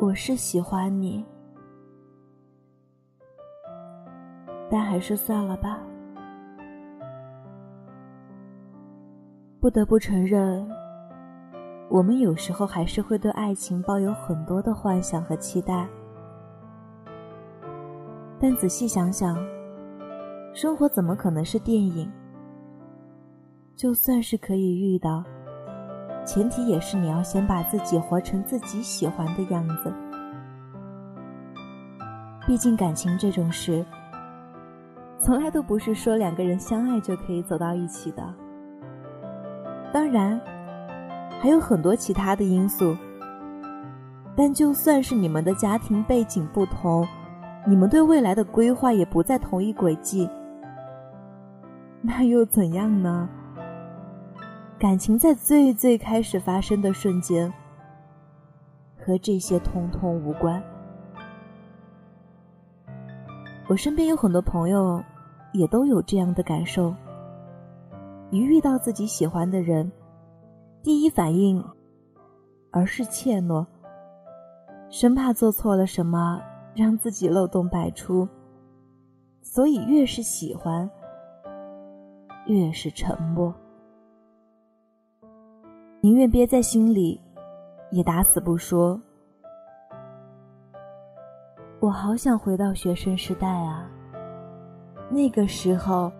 我是喜欢你，但还是算了吧。不得不承认，我们有时候还是会对爱情抱有很多的幻想和期待。但仔细想想，生活怎么可能是电影？就算是可以遇到，前提也是你要先把自己活成自己喜欢的样子。毕竟感情这种事，从来都不是说两个人相爱就可以走到一起的。当然，还有很多其他的因素。但就算是你们的家庭背景不同，你们对未来的规划也不在同一轨迹，那又怎样呢？感情在最最开始发生的瞬间，和这些通通无关。我身边有很多朋友，也都有这样的感受。一遇到自己喜欢的人，第一反应，而是怯懦，生怕做错了什么。让自己漏洞百出，所以越是喜欢，越是沉默，宁愿憋在心里，也打死不说。我好想回到学生时代啊，那个时候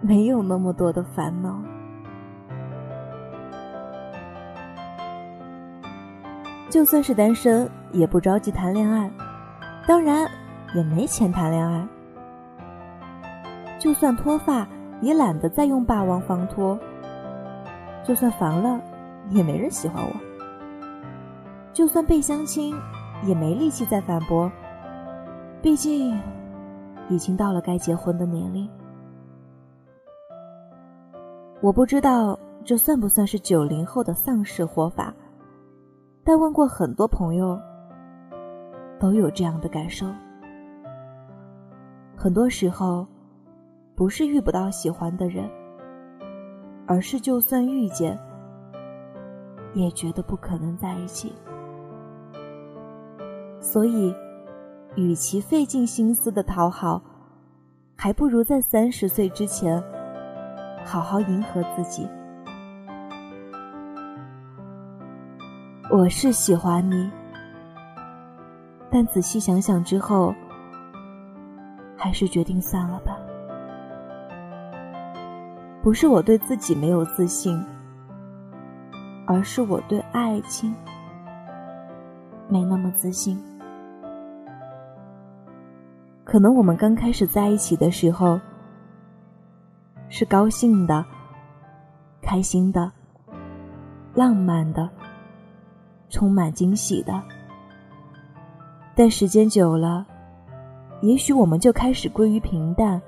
没有那么多的烦恼，就算是单身。也不着急谈恋爱，当然也没钱谈恋爱。就算脱发，也懒得再用霸王防脱。就算烦了，也没人喜欢我。就算被相亲，也没力气再反驳。毕竟，已经到了该结婚的年龄。我不知道这算不算是九零后的丧尸活法，但问过很多朋友。都有这样的感受。很多时候，不是遇不到喜欢的人，而是就算遇见，也觉得不可能在一起。所以，与其费尽心思的讨好，还不如在三十岁之前，好好迎合自己。我是喜欢你。但仔细想想之后，还是决定算了吧。不是我对自己没有自信，而是我对爱情没那么自信。可能我们刚开始在一起的时候，是高兴的、开心的、浪漫的、充满惊喜的。但时间久了，也许我们就开始归于平淡，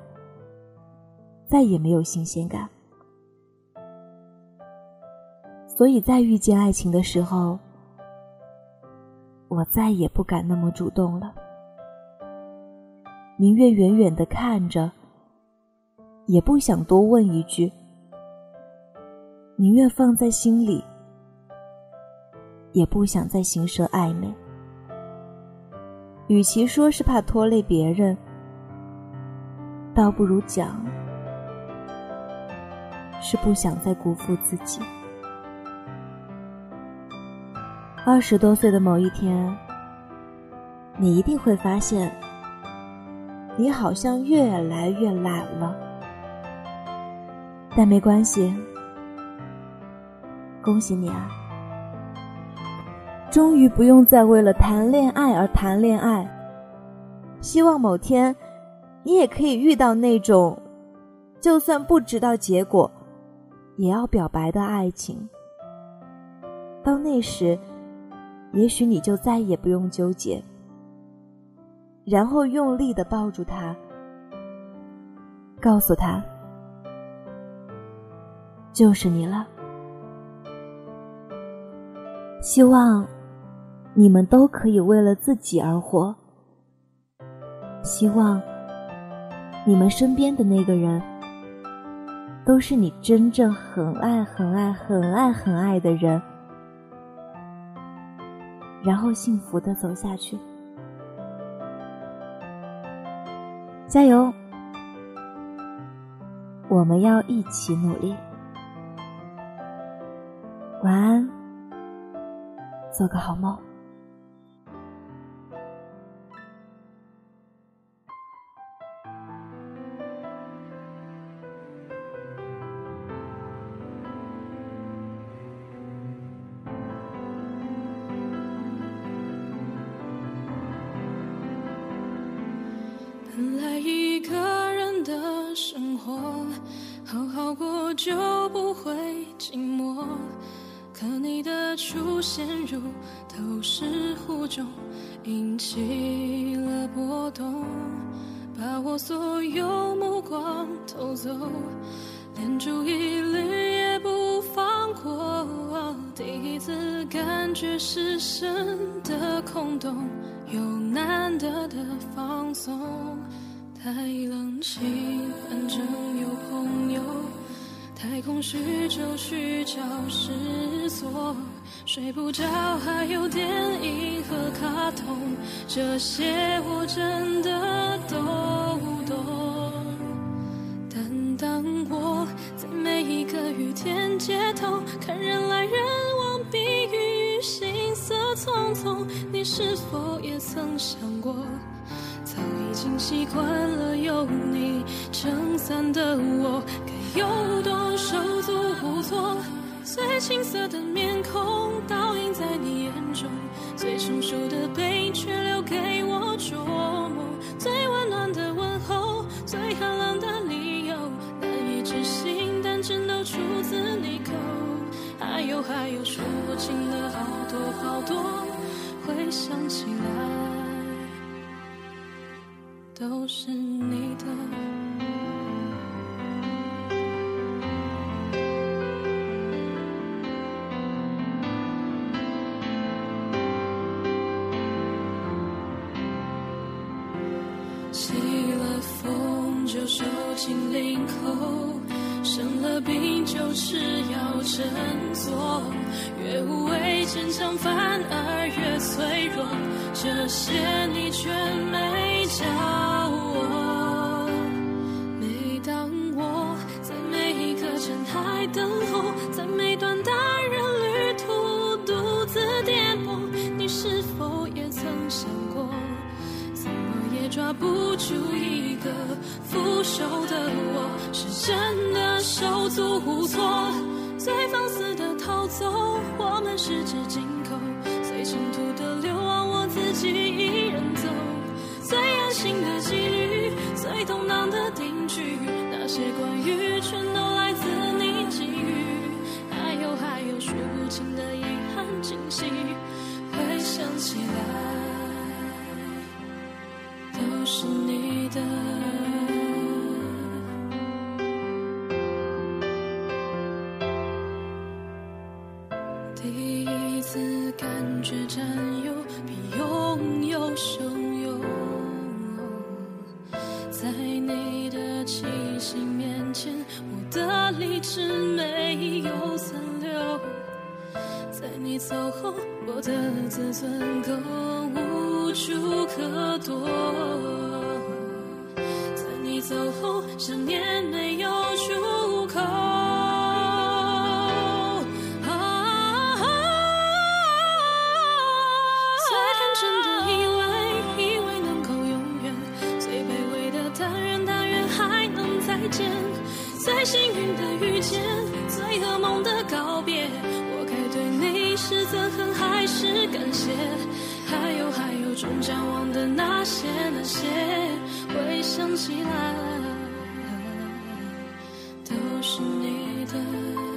再也没有新鲜感。所以在遇见爱情的时候，我再也不敢那么主动了，宁愿远远的看着，也不想多问一句，宁愿放在心里，也不想再行涉暧昧。与其说是怕拖累别人，倒不如讲是不想再辜负自己。二十多岁的某一天，你一定会发现，你好像越来越懒了。但没关系，恭喜你啊！终于不用再为了谈恋爱而谈恋爱。希望某天，你也可以遇到那种，就算不知道结果，也要表白的爱情。到那时，也许你就再也不用纠结，然后用力的抱住他，告诉他，就是你了。希望。你们都可以为了自己而活。希望你们身边的那个人，都是你真正很爱、很爱、很爱、很爱的人。然后幸福的走下去。加油！我们要一起努力。晚安，做个好梦。本来一个人的生活，好好过就不会寂寞。可你的出现如投石湖中，引起了波动，把我所有目光偷走，连注意力也不放过。第一次感觉失神的空洞。有难得的放松，太冷清，反正有朋友；太空虚，就去找失所。睡不着，还有电影和卡通，这些我真的都懂。但当我在每一个雨天街头，看人来人，匆匆，你是否也曾想过，早已经习惯了有你撑伞的我，该有多手足无措？最青涩的面孔倒映在你眼中，最成熟的背影却留给我琢回想起来都是你的。起了风就收紧领口，生了病就吃药振作，越无畏坚强反而越脆弱，这些你全没教我。每当我在每一个站台等候，在每段单人旅途独自颠簸，你是否也曾想过？怎么也抓不住一个腐朽的我，是真的手足无措。最放肆的逃走，我们十指紧扣；最尘土的流亡，我自己一人走。最安心的几率，最动荡的定局，那些关于全都来自你给予。还有还有数不清的遗憾惊喜，回想起来。都是你的。第一次感觉占有比拥有。汹涌，在你的气息面前，我的理智没有残留。在你走后，我的自尊更无处可躲。在你走后，想念没有幸运的遇见，最噩梦的告别。我该对你是憎恨还是感谢？还有还有，终将忘的那些那些，回想起来，都是你的。